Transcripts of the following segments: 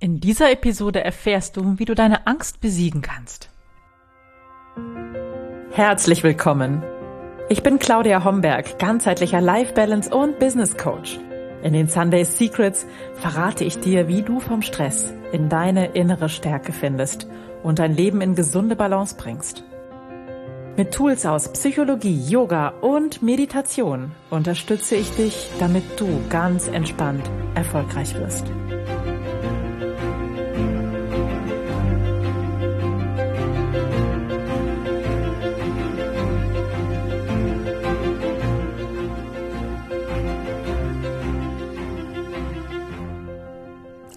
In dieser Episode erfährst du, wie du deine Angst besiegen kannst. Herzlich willkommen. Ich bin Claudia Homberg, ganzheitlicher Life Balance und Business Coach. In den Sunday Secrets verrate ich dir, wie du vom Stress in deine innere Stärke findest und dein Leben in gesunde Balance bringst. Mit Tools aus Psychologie, Yoga und Meditation unterstütze ich dich, damit du ganz entspannt erfolgreich wirst.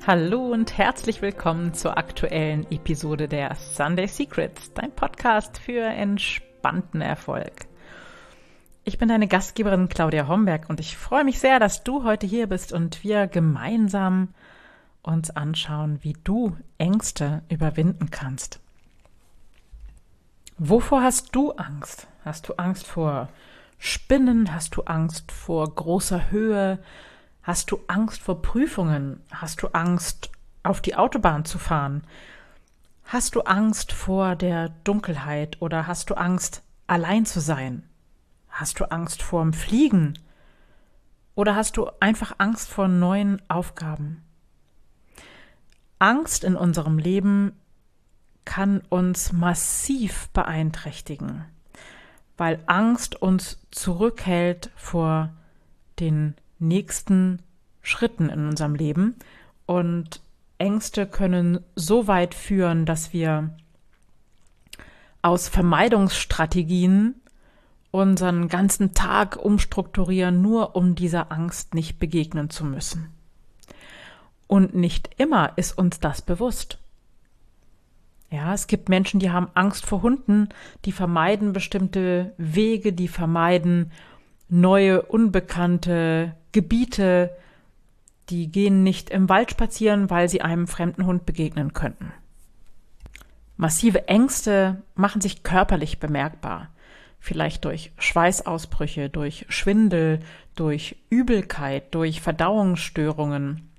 Hallo und herzlich willkommen zur aktuellen Episode der Sunday Secrets, dein Podcast für entspannten Erfolg. Ich bin deine Gastgeberin Claudia Homberg und ich freue mich sehr, dass du heute hier bist und wir gemeinsam uns anschauen, wie du Ängste überwinden kannst. Wovor hast du Angst? Hast du Angst vor Spinnen? Hast du Angst vor großer Höhe? Hast du Angst vor Prüfungen? Hast du Angst, auf die Autobahn zu fahren? Hast du Angst vor der Dunkelheit oder hast du Angst, allein zu sein? Hast du Angst vorm Fliegen? Oder hast du einfach Angst vor neuen Aufgaben? Angst in unserem Leben kann uns massiv beeinträchtigen, weil Angst uns zurückhält vor den nächsten Schritten in unserem Leben. Und Ängste können so weit führen, dass wir aus Vermeidungsstrategien unseren ganzen Tag umstrukturieren, nur um dieser Angst nicht begegnen zu müssen. Und nicht immer ist uns das bewusst. Ja, es gibt Menschen, die haben Angst vor Hunden, die vermeiden bestimmte Wege, die vermeiden neue, unbekannte Gebiete, die gehen nicht im Wald spazieren, weil sie einem fremden Hund begegnen könnten. Massive Ängste machen sich körperlich bemerkbar, vielleicht durch Schweißausbrüche, durch Schwindel, durch Übelkeit, durch Verdauungsstörungen.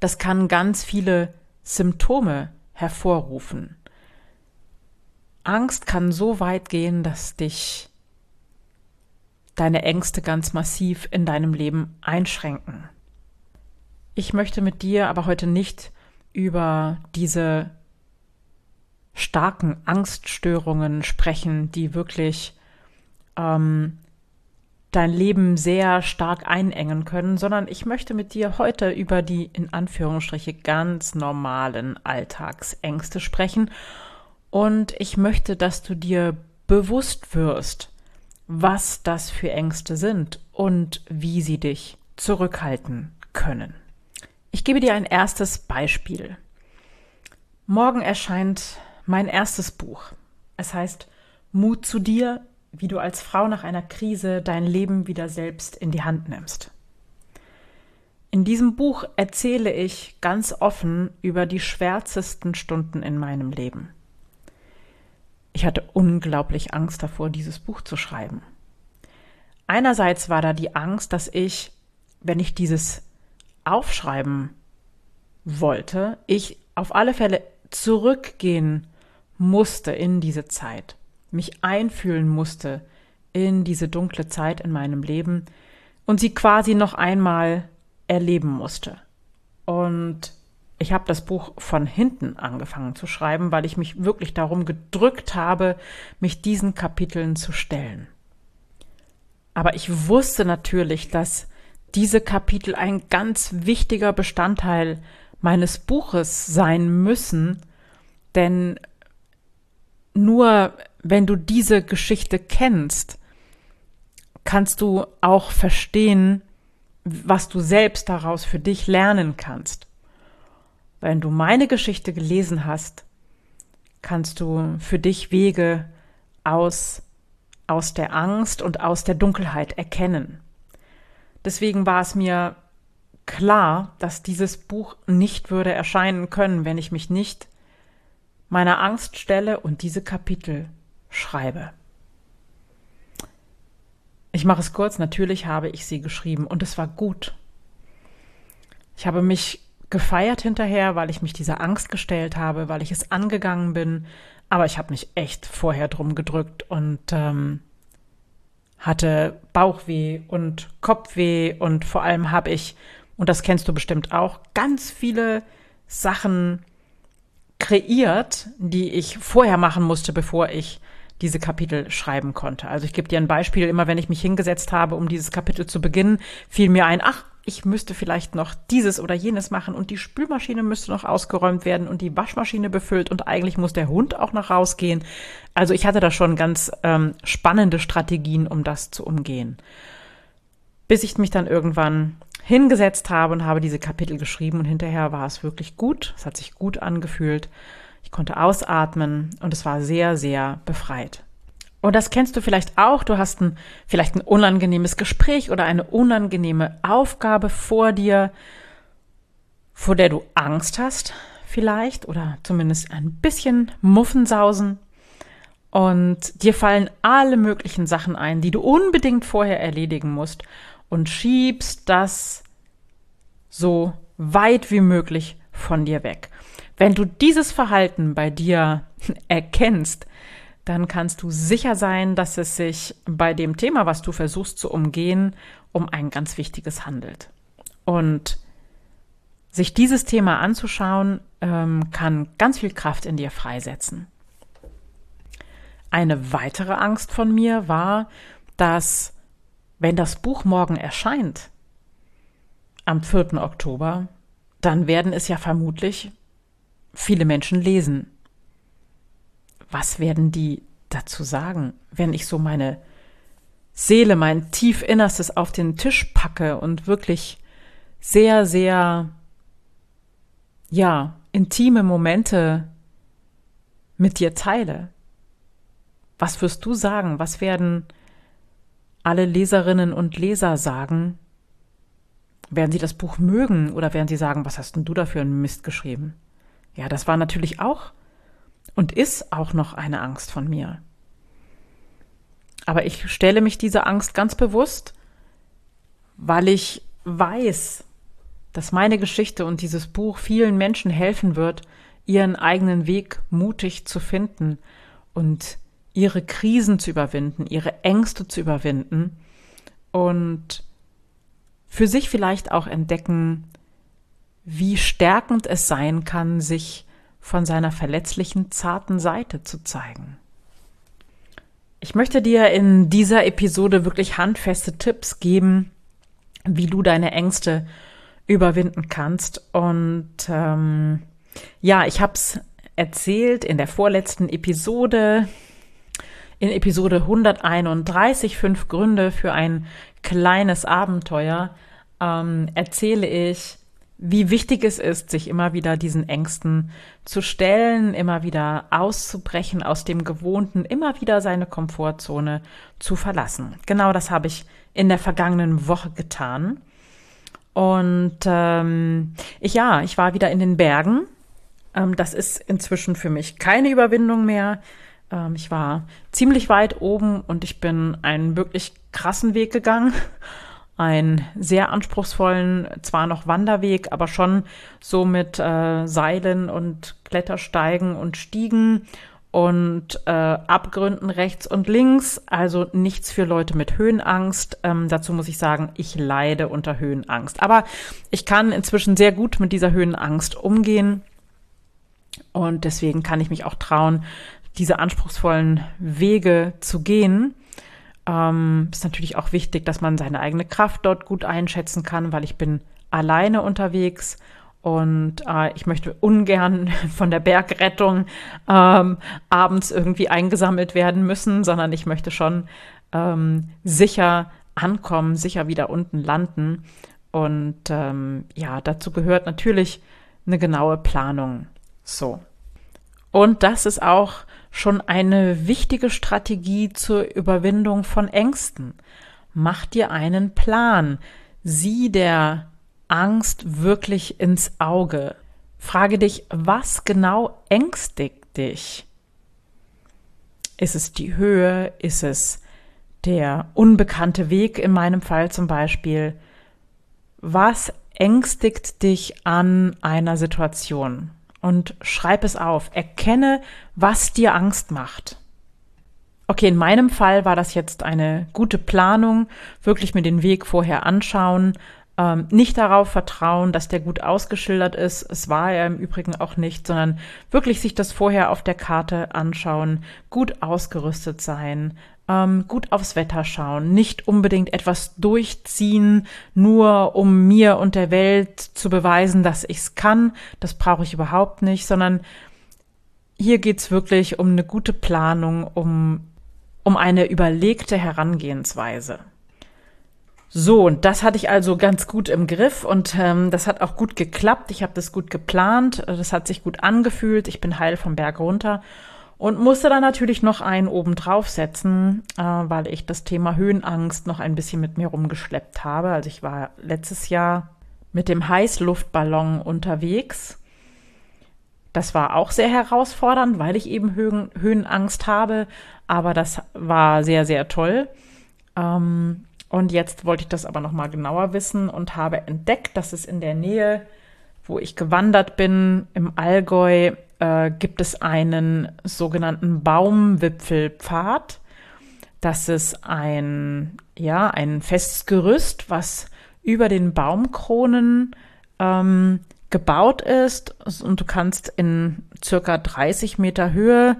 Das kann ganz viele Symptome hervorrufen. Angst kann so weit gehen, dass dich deine Ängste ganz massiv in deinem Leben einschränken. Ich möchte mit dir aber heute nicht über diese starken Angststörungen sprechen, die wirklich ähm, dein Leben sehr stark einengen können, sondern ich möchte mit dir heute über die in Anführungsstriche ganz normalen Alltagsängste sprechen und ich möchte, dass du dir bewusst wirst, was das für Ängste sind und wie sie dich zurückhalten können. Ich gebe dir ein erstes Beispiel. Morgen erscheint mein erstes Buch. Es heißt Mut zu dir, wie du als Frau nach einer Krise dein Leben wieder selbst in die Hand nimmst. In diesem Buch erzähle ich ganz offen über die schwärzesten Stunden in meinem Leben. Ich hatte unglaublich Angst davor, dieses Buch zu schreiben. Einerseits war da die Angst, dass ich, wenn ich dieses aufschreiben wollte, ich auf alle Fälle zurückgehen musste in diese Zeit, mich einfühlen musste in diese dunkle Zeit in meinem Leben und sie quasi noch einmal erleben musste. Und ich habe das Buch von hinten angefangen zu schreiben, weil ich mich wirklich darum gedrückt habe, mich diesen Kapiteln zu stellen. Aber ich wusste natürlich, dass diese Kapitel ein ganz wichtiger Bestandteil meines Buches sein müssen, denn nur wenn du diese Geschichte kennst, kannst du auch verstehen, was du selbst daraus für dich lernen kannst. Wenn du meine Geschichte gelesen hast, kannst du für dich Wege aus, aus der Angst und aus der Dunkelheit erkennen. Deswegen war es mir klar, dass dieses Buch nicht würde erscheinen können, wenn ich mich nicht meiner Angst stelle und diese Kapitel schreibe. Ich mache es kurz, natürlich habe ich sie geschrieben und es war gut. Ich habe mich gefeiert hinterher, weil ich mich dieser Angst gestellt habe, weil ich es angegangen bin. Aber ich habe mich echt vorher drum gedrückt und ähm, hatte Bauchweh und Kopfweh und vor allem habe ich, und das kennst du bestimmt auch, ganz viele Sachen kreiert, die ich vorher machen musste, bevor ich diese Kapitel schreiben konnte. Also ich gebe dir ein Beispiel, immer wenn ich mich hingesetzt habe, um dieses Kapitel zu beginnen, fiel mir ein, ach, ich müsste vielleicht noch dieses oder jenes machen und die Spülmaschine müsste noch ausgeräumt werden und die Waschmaschine befüllt und eigentlich muss der Hund auch noch rausgehen. Also ich hatte da schon ganz ähm, spannende Strategien, um das zu umgehen. Bis ich mich dann irgendwann hingesetzt habe und habe diese Kapitel geschrieben und hinterher war es wirklich gut. Es hat sich gut angefühlt. Ich konnte ausatmen und es war sehr, sehr befreit. Und das kennst du vielleicht auch. Du hast ein, vielleicht ein unangenehmes Gespräch oder eine unangenehme Aufgabe vor dir, vor der du Angst hast, vielleicht, oder zumindest ein bisschen Muffensausen. Und dir fallen alle möglichen Sachen ein, die du unbedingt vorher erledigen musst und schiebst das so weit wie möglich von dir weg. Wenn du dieses Verhalten bei dir erkennst, dann kannst du sicher sein, dass es sich bei dem Thema, was du versuchst zu umgehen, um ein ganz wichtiges handelt. Und sich dieses Thema anzuschauen, ähm, kann ganz viel Kraft in dir freisetzen. Eine weitere Angst von mir war, dass wenn das Buch morgen erscheint, am 4. Oktober, dann werden es ja vermutlich viele Menschen lesen was werden die dazu sagen, wenn ich so meine Seele, mein Tiefinnerstes auf den Tisch packe und wirklich sehr, sehr, ja, intime Momente mit dir teile? Was wirst du sagen? Was werden alle Leserinnen und Leser sagen? Werden sie das Buch mögen oder werden sie sagen, was hast denn du da für einen Mist geschrieben? Ja, das war natürlich auch und ist auch noch eine Angst von mir. Aber ich stelle mich dieser Angst ganz bewusst, weil ich weiß, dass meine Geschichte und dieses Buch vielen Menschen helfen wird, ihren eigenen Weg mutig zu finden und ihre Krisen zu überwinden, ihre Ängste zu überwinden und für sich vielleicht auch entdecken, wie stärkend es sein kann, sich von seiner verletzlichen, zarten Seite zu zeigen. Ich möchte dir in dieser Episode wirklich handfeste Tipps geben, wie du deine Ängste überwinden kannst. Und ähm, ja, ich habe es erzählt in der vorletzten Episode, in Episode 131, fünf Gründe für ein kleines Abenteuer, ähm, erzähle ich, wie wichtig es ist, sich immer wieder diesen Ängsten zu stellen, immer wieder auszubrechen aus dem Gewohnten, immer wieder seine Komfortzone zu verlassen. Genau das habe ich in der vergangenen Woche getan. Und ähm, ich ja, ich war wieder in den Bergen. Ähm, das ist inzwischen für mich keine Überwindung mehr. Ähm, ich war ziemlich weit oben und ich bin einen wirklich krassen Weg gegangen einen sehr anspruchsvollen, zwar noch Wanderweg, aber schon so mit äh, Seilen und Klettersteigen und Stiegen und äh, Abgründen rechts und links. Also nichts für Leute mit Höhenangst. Ähm, dazu muss ich sagen, ich leide unter Höhenangst. Aber ich kann inzwischen sehr gut mit dieser Höhenangst umgehen. Und deswegen kann ich mich auch trauen, diese anspruchsvollen Wege zu gehen. Ähm, ist natürlich auch wichtig, dass man seine eigene Kraft dort gut einschätzen kann, weil ich bin alleine unterwegs und äh, ich möchte ungern von der Bergrettung ähm, abends irgendwie eingesammelt werden müssen, sondern ich möchte schon ähm, sicher ankommen, sicher wieder unten landen. Und ähm, ja, dazu gehört natürlich eine genaue Planung. So. Und das ist auch schon eine wichtige Strategie zur Überwindung von Ängsten. Mach dir einen Plan. Sieh der Angst wirklich ins Auge. Frage dich, was genau ängstigt dich? Ist es die Höhe? Ist es der unbekannte Weg in meinem Fall zum Beispiel? Was ängstigt dich an einer Situation? Und schreib es auf. Erkenne, was dir Angst macht. Okay, in meinem Fall war das jetzt eine gute Planung, wirklich mir den Weg vorher anschauen, ähm, nicht darauf vertrauen, dass der gut ausgeschildert ist. Es war er im Übrigen auch nicht, sondern wirklich sich das vorher auf der Karte anschauen, gut ausgerüstet sein, ähm, gut aufs Wetter schauen, nicht unbedingt etwas durchziehen, nur um mir und der Welt zu beweisen, dass ich es kann. Das brauche ich überhaupt nicht, sondern hier geht's wirklich um eine gute Planung, um, um eine überlegte Herangehensweise. So, und das hatte ich also ganz gut im Griff und ähm, das hat auch gut geklappt. Ich habe das gut geplant, das hat sich gut angefühlt. Ich bin heil vom Berg runter und musste dann natürlich noch einen oben draufsetzen, äh, weil ich das Thema Höhenangst noch ein bisschen mit mir rumgeschleppt habe. Also ich war letztes Jahr mit dem Heißluftballon unterwegs. Das war auch sehr herausfordernd, weil ich eben Höhen, Höhenangst habe, aber das war sehr, sehr toll. Ähm, und jetzt wollte ich das aber noch mal genauer wissen und habe entdeckt, dass es in der Nähe, wo ich gewandert bin, im Allgäu, äh, gibt es einen sogenannten Baumwipfelpfad. Das ist ein, ja, ein festes Gerüst, was über den Baumkronen ähm, gebaut ist und du kannst in circa 30 Meter Höhe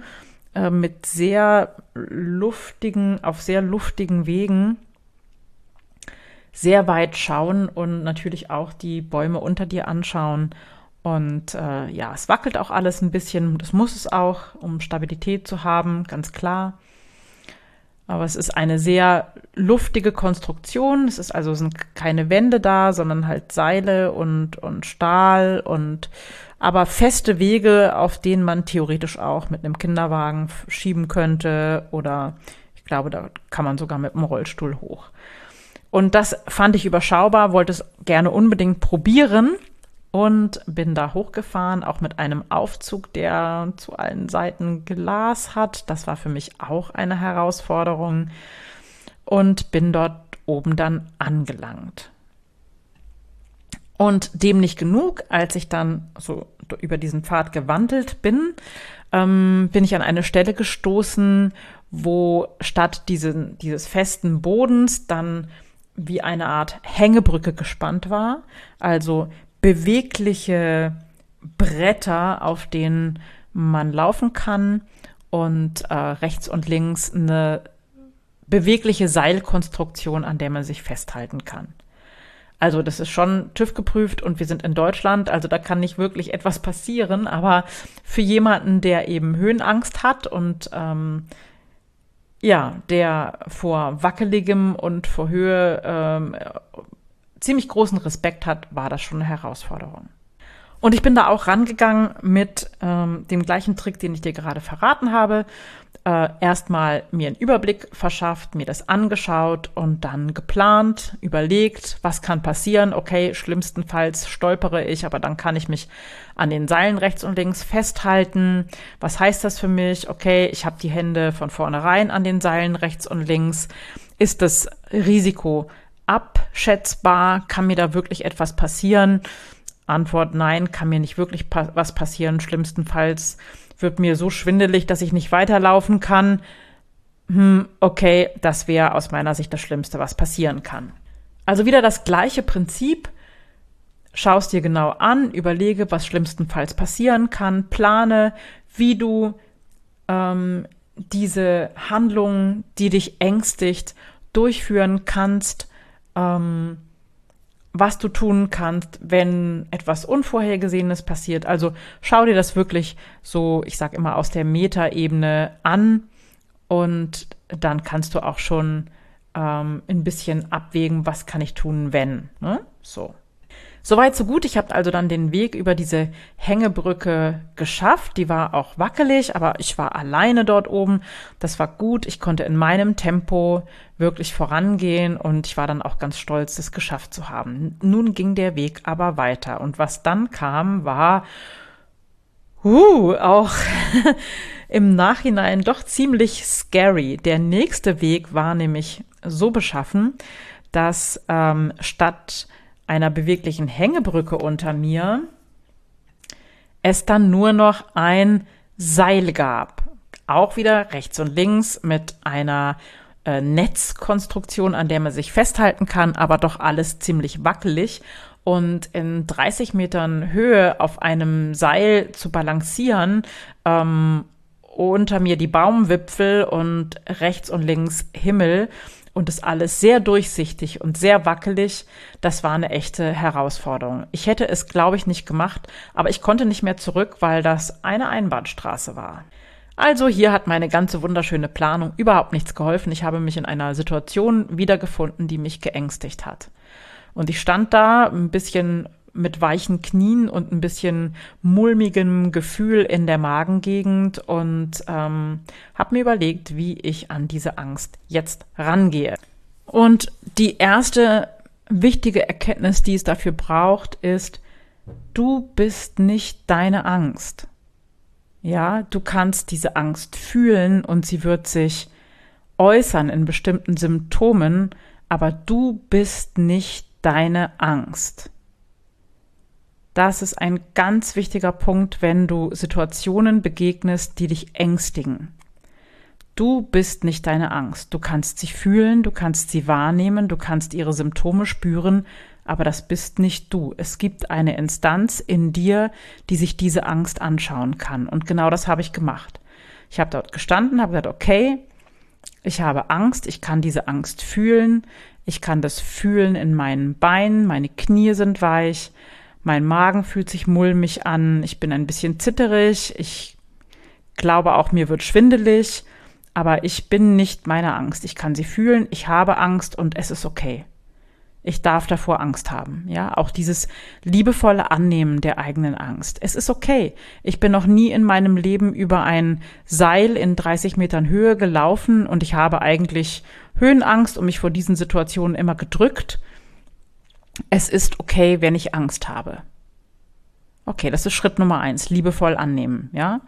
äh, mit sehr luftigen, auf sehr luftigen Wegen sehr weit schauen und natürlich auch die Bäume unter dir anschauen und äh, ja, es wackelt auch alles ein bisschen. Das muss es auch, um Stabilität zu haben, ganz klar. Aber es ist eine sehr luftige Konstruktion. Es ist also sind keine Wände da, sondern halt Seile und, und Stahl und aber feste Wege, auf denen man theoretisch auch mit einem Kinderwagen schieben könnte oder ich glaube, da kann man sogar mit dem Rollstuhl hoch. Und das fand ich überschaubar, wollte es gerne unbedingt probieren und bin da hochgefahren, auch mit einem Aufzug, der zu allen Seiten Glas hat. Das war für mich auch eine Herausforderung und bin dort oben dann angelangt. Und dem nicht genug, als ich dann so über diesen Pfad gewandelt bin, ähm, bin ich an eine Stelle gestoßen, wo statt diesen, dieses festen Bodens dann wie eine Art Hängebrücke gespannt war. Also bewegliche Bretter, auf denen man laufen kann und äh, rechts und links eine bewegliche Seilkonstruktion, an der man sich festhalten kann. Also das ist schon TÜV geprüft und wir sind in Deutschland, also da kann nicht wirklich etwas passieren, aber für jemanden, der eben Höhenangst hat und ähm, ja, der vor wackeligem und vor Höhe ähm, ziemlich großen Respekt hat, war das schon eine Herausforderung. Und ich bin da auch rangegangen mit ähm, dem gleichen Trick, den ich dir gerade verraten habe. Äh, Erstmal mir einen Überblick verschafft, mir das angeschaut und dann geplant, überlegt, was kann passieren. Okay, schlimmstenfalls stolpere ich, aber dann kann ich mich an den Seilen rechts und links festhalten. Was heißt das für mich? Okay, ich habe die Hände von vornherein an den Seilen rechts und links. Ist das Risiko abschätzbar? Kann mir da wirklich etwas passieren? Antwort nein, kann mir nicht wirklich pa was passieren. Schlimmstenfalls wird mir so schwindelig, dass ich nicht weiterlaufen kann. Hm, okay, das wäre aus meiner Sicht das Schlimmste, was passieren kann. Also wieder das gleiche Prinzip. Schaust dir genau an, überlege, was schlimmstenfalls passieren kann, plane, wie du ähm, diese Handlung, die dich ängstigt, durchführen kannst ähm, was du tun kannst, wenn etwas Unvorhergesehenes passiert. Also schau dir das wirklich so, ich sag immer, aus der Metaebene an und dann kannst du auch schon ähm, ein bisschen abwägen, was kann ich tun, wenn. Ne? So. Soweit, so gut. Ich habe also dann den Weg über diese Hängebrücke geschafft. Die war auch wackelig, aber ich war alleine dort oben. Das war gut. Ich konnte in meinem Tempo wirklich vorangehen und ich war dann auch ganz stolz, das geschafft zu haben. Nun ging der Weg aber weiter und was dann kam, war uh, auch im Nachhinein doch ziemlich scary. Der nächste Weg war nämlich so beschaffen, dass ähm, statt einer beweglichen Hängebrücke unter mir es dann nur noch ein Seil gab. Auch wieder rechts und links mit einer äh, Netzkonstruktion, an der man sich festhalten kann, aber doch alles ziemlich wackelig. Und in 30 Metern Höhe auf einem Seil zu balancieren, ähm, unter mir die Baumwipfel und rechts und links Himmel und das alles sehr durchsichtig und sehr wackelig, das war eine echte Herausforderung. Ich hätte es, glaube ich, nicht gemacht, aber ich konnte nicht mehr zurück, weil das eine Einbahnstraße war. Also hier hat meine ganze wunderschöne Planung überhaupt nichts geholfen. Ich habe mich in einer Situation wiedergefunden, die mich geängstigt hat. Und ich stand da ein bisschen mit weichen Knien und ein bisschen mulmigem Gefühl in der Magengegend und ähm, habe mir überlegt, wie ich an diese Angst jetzt rangehe. Und die erste wichtige Erkenntnis, die es dafür braucht, ist, du bist nicht deine Angst. Ja, du kannst diese Angst fühlen und sie wird sich äußern in bestimmten Symptomen, aber du bist nicht deine Angst. Das ist ein ganz wichtiger Punkt, wenn du Situationen begegnest, die dich ängstigen. Du bist nicht deine Angst. Du kannst sie fühlen, du kannst sie wahrnehmen, du kannst ihre Symptome spüren, aber das bist nicht du. Es gibt eine Instanz in dir, die sich diese Angst anschauen kann. Und genau das habe ich gemacht. Ich habe dort gestanden, habe gesagt, okay, ich habe Angst, ich kann diese Angst fühlen, ich kann das fühlen in meinen Beinen, meine Knie sind weich, mein Magen fühlt sich mulmig an, ich bin ein bisschen zitterig, ich glaube auch, mir wird schwindelig, aber ich bin nicht meine Angst. Ich kann sie fühlen, ich habe Angst und es ist okay. Ich darf davor Angst haben. Ja, auch dieses liebevolle Annehmen der eigenen Angst. Es ist okay. Ich bin noch nie in meinem Leben über ein Seil in 30 Metern Höhe gelaufen und ich habe eigentlich Höhenangst und mich vor diesen Situationen immer gedrückt. Es ist okay, wenn ich Angst habe. Okay, das ist Schritt Nummer eins. Liebevoll annehmen. Ja.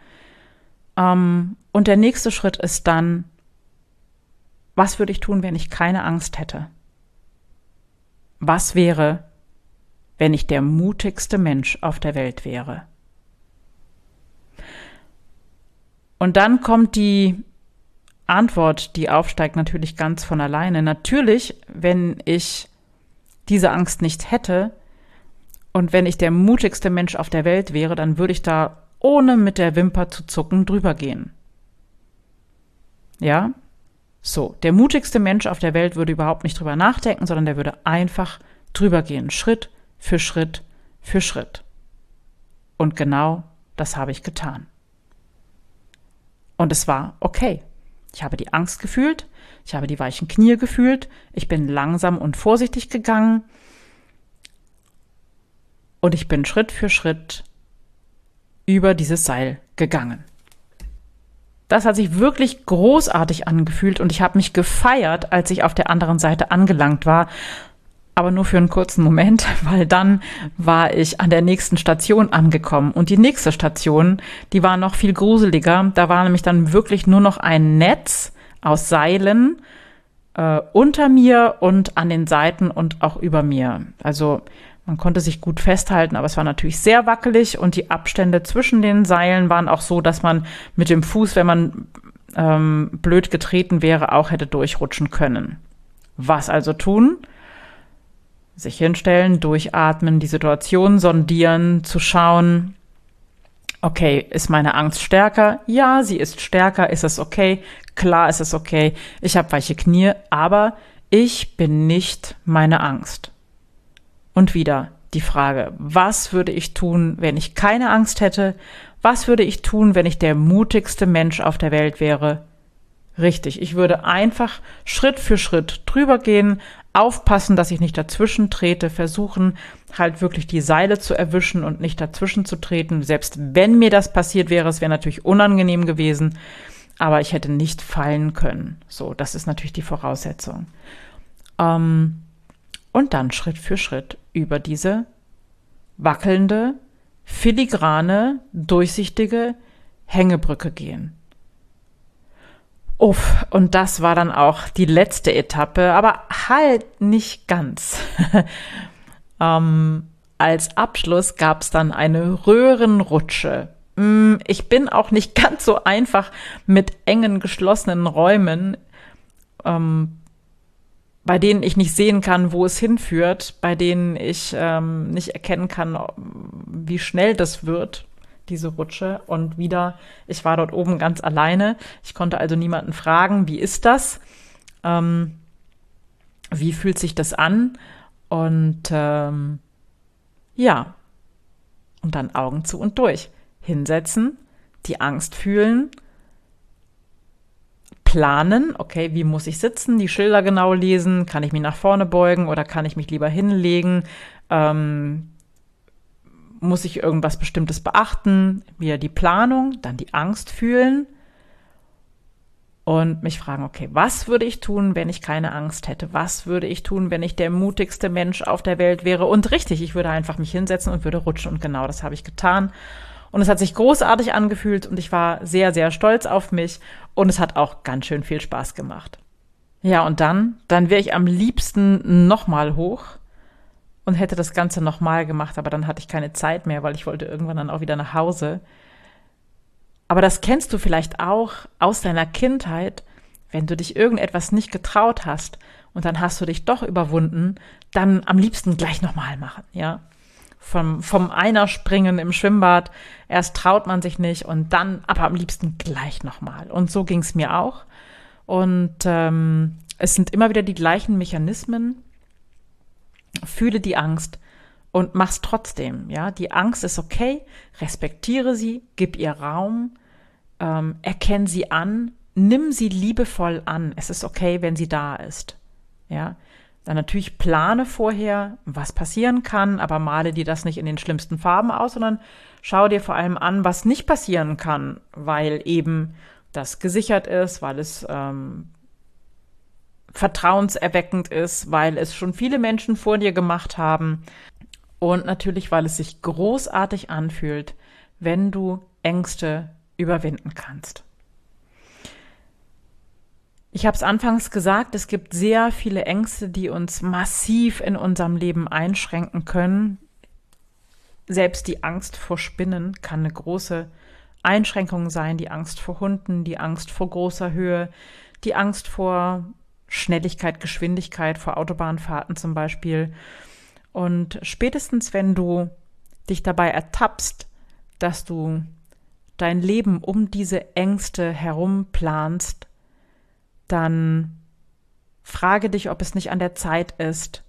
Ähm, und der nächste Schritt ist dann, was würde ich tun, wenn ich keine Angst hätte? Was wäre, wenn ich der mutigste Mensch auf der Welt wäre? Und dann kommt die Antwort, die aufsteigt natürlich ganz von alleine. Natürlich, wenn ich diese Angst nicht hätte und wenn ich der mutigste Mensch auf der Welt wäre, dann würde ich da ohne mit der Wimper zu zucken drüber gehen. Ja? So, der mutigste Mensch auf der Welt würde überhaupt nicht drüber nachdenken, sondern der würde einfach drüber gehen, Schritt für Schritt für Schritt. Und genau das habe ich getan. Und es war okay. Ich habe die Angst gefühlt, ich habe die weichen Knie gefühlt, ich bin langsam und vorsichtig gegangen und ich bin Schritt für Schritt über dieses Seil gegangen. Das hat sich wirklich großartig angefühlt und ich habe mich gefeiert, als ich auf der anderen Seite angelangt war. Aber nur für einen kurzen Moment, weil dann war ich an der nächsten Station angekommen. Und die nächste Station, die war noch viel gruseliger. Da war nämlich dann wirklich nur noch ein Netz aus Seilen äh, unter mir und an den Seiten und auch über mir. Also man konnte sich gut festhalten, aber es war natürlich sehr wackelig und die Abstände zwischen den Seilen waren auch so, dass man mit dem Fuß, wenn man ähm, blöd getreten wäre, auch hätte durchrutschen können. Was also tun? Sich hinstellen, durchatmen, die Situation sondieren, zu schauen, okay, ist meine Angst stärker? Ja, sie ist stärker, ist es okay? Klar ist es okay. Ich habe weiche Knie, aber ich bin nicht meine Angst. Und wieder die Frage, was würde ich tun, wenn ich keine Angst hätte? Was würde ich tun, wenn ich der mutigste Mensch auf der Welt wäre? Richtig, ich würde einfach Schritt für Schritt drüber gehen, aufpassen, dass ich nicht dazwischen trete, versuchen halt wirklich die Seile zu erwischen und nicht dazwischen zu treten. Selbst wenn mir das passiert wäre, es wäre natürlich unangenehm gewesen, aber ich hätte nicht fallen können. So, das ist natürlich die Voraussetzung. Ähm, und dann Schritt für Schritt über diese wackelnde, filigrane, durchsichtige Hängebrücke gehen. Uff, und das war dann auch die letzte Etappe, aber halt nicht ganz. Ähm, als Abschluss gab es dann eine Röhrenrutsche. Mm, ich bin auch nicht ganz so einfach mit engen, geschlossenen Räumen, ähm, bei denen ich nicht sehen kann, wo es hinführt, bei denen ich ähm, nicht erkennen kann, wie schnell das wird, diese Rutsche. Und wieder, ich war dort oben ganz alleine. Ich konnte also niemanden fragen, wie ist das? Ähm, wie fühlt sich das an? Und ähm, ja, und dann Augen zu und durch. Hinsetzen, die Angst fühlen, planen, okay, wie muss ich sitzen, die Schilder genau lesen, kann ich mich nach vorne beugen oder kann ich mich lieber hinlegen, ähm, muss ich irgendwas Bestimmtes beachten, wieder die Planung, dann die Angst fühlen und mich fragen, okay, was würde ich tun, wenn ich keine Angst hätte? Was würde ich tun, wenn ich der mutigste Mensch auf der Welt wäre? Und richtig, ich würde einfach mich hinsetzen und würde rutschen und genau das habe ich getan. Und es hat sich großartig angefühlt und ich war sehr, sehr stolz auf mich und es hat auch ganz schön viel Spaß gemacht. Ja, und dann, dann wäre ich am liebsten nochmal hoch und hätte das Ganze nochmal gemacht, aber dann hatte ich keine Zeit mehr, weil ich wollte irgendwann dann auch wieder nach Hause. Aber das kennst du vielleicht auch aus deiner Kindheit, wenn du dich irgendetwas nicht getraut hast und dann hast du dich doch überwunden, dann am liebsten gleich nochmal machen, ja vom, vom Einerspringen im Schwimmbad. Erst traut man sich nicht und dann aber am liebsten gleich nochmal. Und so ging es mir auch. Und ähm, es sind immer wieder die gleichen Mechanismen. Fühle die Angst und mach's trotzdem. Ja, die Angst ist okay. Respektiere sie, gib ihr Raum, ähm, erkenn sie an, nimm sie liebevoll an. Es ist okay, wenn sie da ist. Ja, dann natürlich plane vorher, was passieren kann, aber male dir das nicht in den schlimmsten Farben aus, sondern schau dir vor allem an, was nicht passieren kann, weil eben das gesichert ist, weil es ähm, vertrauenserweckend ist, weil es schon viele Menschen vor dir gemacht haben und natürlich, weil es sich großartig anfühlt, wenn du Ängste überwinden kannst. Ich habe es anfangs gesagt, es gibt sehr viele Ängste, die uns massiv in unserem Leben einschränken können. Selbst die Angst vor Spinnen kann eine große Einschränkung sein, die Angst vor Hunden, die Angst vor großer Höhe, die Angst vor Schnelligkeit, Geschwindigkeit, vor Autobahnfahrten zum Beispiel. Und spätestens, wenn du dich dabei ertappst, dass du dein Leben um diese Ängste herum planst, dann frage dich, ob es nicht an der Zeit ist,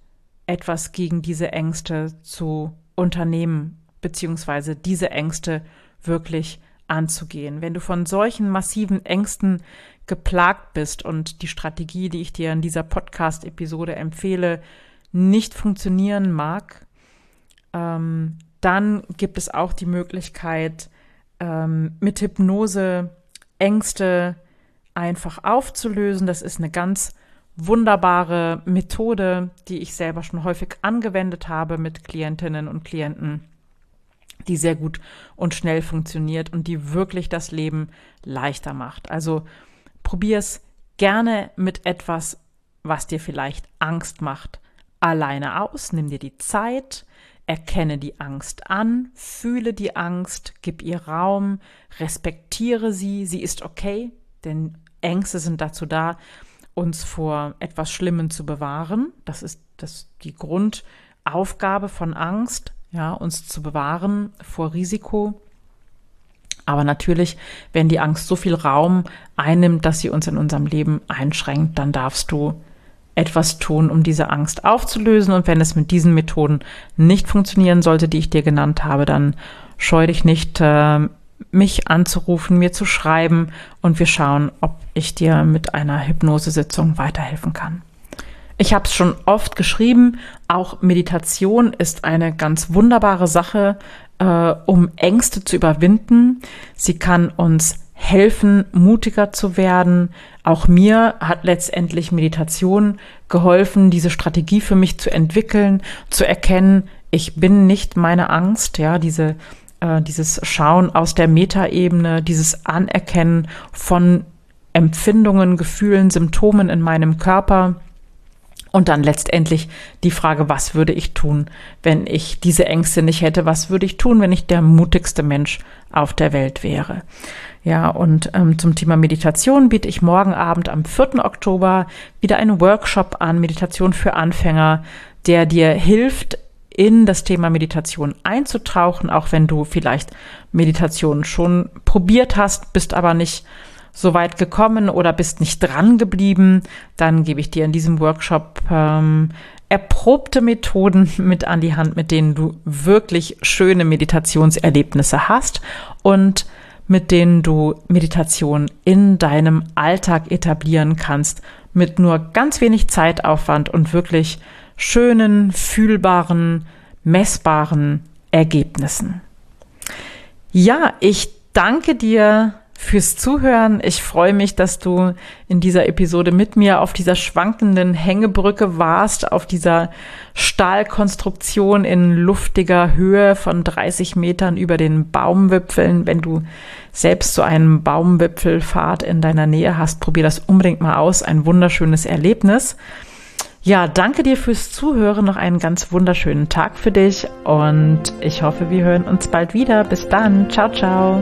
etwas gegen diese Ängste zu unternehmen, beziehungsweise diese Ängste wirklich anzugehen. Wenn du von solchen massiven Ängsten geplagt bist und die Strategie, die ich dir in dieser Podcast-Episode empfehle, nicht funktionieren mag, ähm, dann gibt es auch die Möglichkeit, ähm, mit Hypnose Ängste einfach aufzulösen. Das ist eine ganz wunderbare Methode, die ich selber schon häufig angewendet habe mit Klientinnen und Klienten, die sehr gut und schnell funktioniert und die wirklich das Leben leichter macht. Also probier es gerne mit etwas, was dir vielleicht Angst macht, alleine aus. Nimm dir die Zeit, erkenne die Angst an, fühle die Angst, gib ihr Raum, respektiere sie, sie ist okay, denn Ängste sind dazu da, uns vor etwas Schlimmem zu bewahren. Das ist das, die Grundaufgabe von Angst, ja, uns zu bewahren vor Risiko. Aber natürlich, wenn die Angst so viel Raum einnimmt, dass sie uns in unserem Leben einschränkt, dann darfst du etwas tun, um diese Angst aufzulösen. Und wenn es mit diesen Methoden nicht funktionieren sollte, die ich dir genannt habe, dann scheu dich nicht, äh, mich anzurufen, mir zu schreiben und wir schauen, ob ich dir mit einer Hypnosesitzung weiterhelfen kann. Ich habe es schon oft geschrieben, auch Meditation ist eine ganz wunderbare Sache, äh, um Ängste zu überwinden. Sie kann uns helfen, mutiger zu werden. Auch mir hat letztendlich Meditation geholfen, diese Strategie für mich zu entwickeln, zu erkennen, ich bin nicht meine Angst, ja, diese äh, dieses Schauen aus der Metaebene, dieses Anerkennen von Empfindungen, Gefühlen, Symptomen in meinem Körper, Und dann letztendlich die Frage, was würde ich tun, wenn ich diese Ängste nicht hätte? Was würde ich tun, wenn ich der mutigste Mensch auf der Welt wäre? Ja, und ähm, zum Thema Meditation biete ich morgen Abend am 4. Oktober wieder einen Workshop an, Meditation für Anfänger, der dir hilft, in das Thema Meditation einzutauchen, auch wenn du vielleicht Meditation schon probiert hast, bist aber nicht so weit gekommen oder bist nicht dran geblieben, dann gebe ich dir in diesem Workshop ähm, erprobte Methoden mit an die Hand, mit denen du wirklich schöne Meditationserlebnisse hast und mit denen du Meditation in deinem Alltag etablieren kannst, mit nur ganz wenig Zeitaufwand und wirklich schönen, fühlbaren, messbaren Ergebnissen. Ja, ich danke dir fürs Zuhören. Ich freue mich, dass du in dieser Episode mit mir auf dieser schwankenden Hängebrücke warst, auf dieser Stahlkonstruktion in luftiger Höhe von 30 Metern über den Baumwipfeln. Wenn du selbst so einen Baumwipfelfahrt in deiner Nähe hast, probier das unbedingt mal aus. Ein wunderschönes Erlebnis. Ja, danke dir fürs Zuhören. Noch einen ganz wunderschönen Tag für dich und ich hoffe, wir hören uns bald wieder. Bis dann. Ciao, ciao.